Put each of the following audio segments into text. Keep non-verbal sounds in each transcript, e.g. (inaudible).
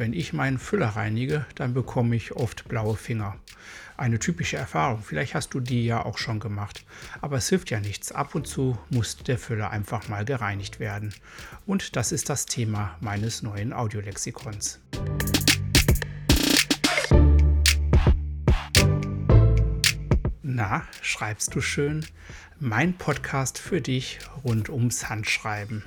wenn ich meinen Füller reinige, dann bekomme ich oft blaue Finger. Eine typische Erfahrung, vielleicht hast du die ja auch schon gemacht. Aber es hilft ja nichts, ab und zu muss der Füller einfach mal gereinigt werden. Und das ist das Thema meines neuen Audiolexikons. Na, schreibst du schön? Mein Podcast für dich rund ums Handschreiben.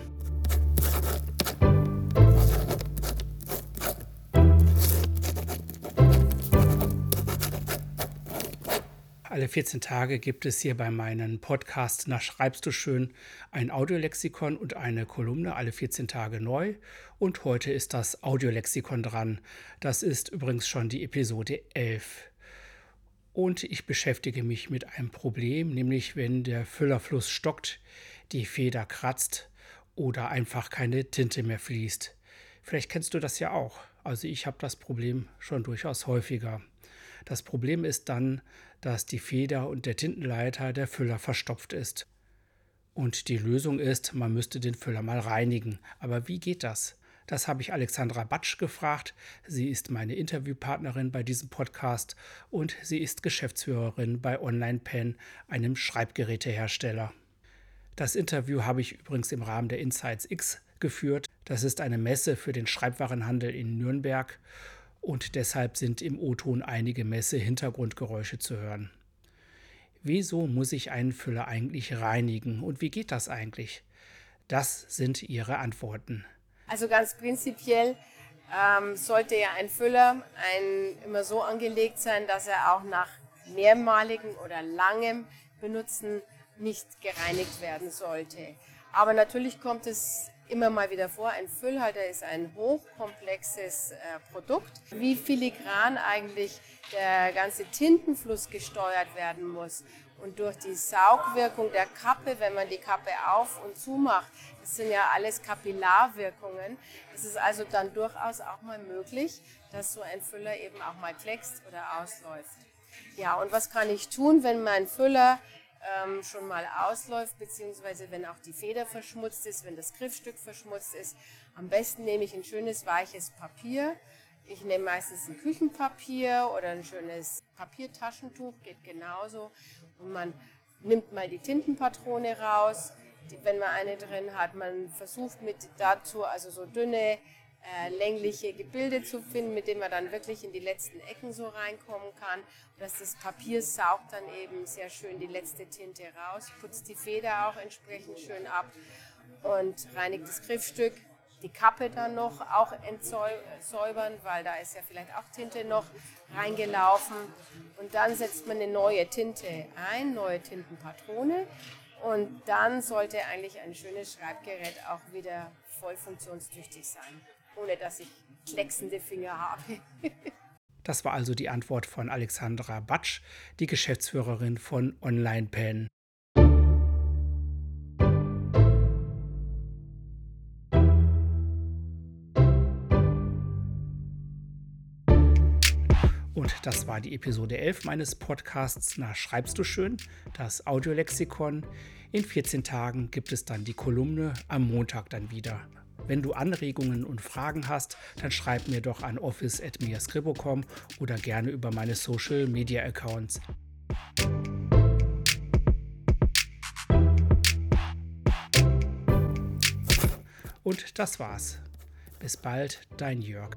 Alle 14 Tage gibt es hier bei meinen Podcasts nach Schreibst du schön ein Audiolexikon und eine Kolumne, alle 14 Tage neu. Und heute ist das Audiolexikon dran. Das ist übrigens schon die Episode 11. Und ich beschäftige mich mit einem Problem, nämlich wenn der Füllerfluss stockt, die Feder kratzt oder einfach keine Tinte mehr fließt. Vielleicht kennst du das ja auch. Also ich habe das Problem schon durchaus häufiger. Das Problem ist dann, dass die Feder und der Tintenleiter der Füller verstopft ist. Und die Lösung ist, man müsste den Füller mal reinigen. Aber wie geht das? Das habe ich Alexandra Batsch gefragt. Sie ist meine Interviewpartnerin bei diesem Podcast und sie ist Geschäftsführerin bei OnlinePen, einem Schreibgerätehersteller. Das Interview habe ich übrigens im Rahmen der Insights X geführt. Das ist eine Messe für den Schreibwarenhandel in Nürnberg und deshalb sind im O-Ton einige Messe-Hintergrundgeräusche zu hören. Wieso muss ich einen Füller eigentlich reinigen und wie geht das eigentlich? Das sind ihre Antworten. Also ganz prinzipiell ähm, sollte ja ein Füller ein, immer so angelegt sein, dass er auch nach mehrmaligem oder langem Benutzen nicht gereinigt werden sollte. Aber natürlich kommt es immer mal wieder vor. Ein Füllhalter ist ein hochkomplexes äh, Produkt. Wie filigran eigentlich der ganze Tintenfluss gesteuert werden muss und durch die Saugwirkung der Kappe, wenn man die Kappe auf und zu macht, das sind ja alles Kapillarwirkungen. Es ist also dann durchaus auch mal möglich, dass so ein Füller eben auch mal kleckst oder ausläuft. Ja, und was kann ich tun, wenn mein Füller ähm, schon mal ausläuft, beziehungsweise wenn auch die Feder verschmutzt ist, wenn das Griffstück verschmutzt ist. Am besten nehme ich ein schönes weiches Papier. Ich nehme meistens ein Küchenpapier oder ein schönes Papiertaschentuch, geht genauso. Und man nimmt mal die Tintenpatrone raus, wenn man eine drin hat. Man versucht mit dazu also so dünne äh, längliche Gebilde zu finden, mit denen man dann wirklich in die letzten Ecken so reinkommen kann. Und dass das Papier saugt dann eben sehr schön die letzte Tinte raus, putzt die Feder auch entsprechend schön ab und reinigt das Griffstück. Die Kappe dann noch auch entsäubern, weil da ist ja vielleicht auch Tinte noch reingelaufen. Und dann setzt man eine neue Tinte ein, neue Tintenpatrone. Und dann sollte eigentlich ein schönes Schreibgerät auch wieder voll funktionstüchtig sein ohne dass ich klecksende Finger habe. (laughs) das war also die Antwort von Alexandra Batsch, die Geschäftsführerin von OnlinePen. Und das war die Episode 11 meines Podcasts Na Schreibst du schön, das Audiolexikon. In 14 Tagen gibt es dann die Kolumne, am Montag dann wieder. Wenn du Anregungen und Fragen hast, dann schreib mir doch an office.miascribo.com oder gerne über meine Social Media Accounts. Und das war's. Bis bald, dein Jörg.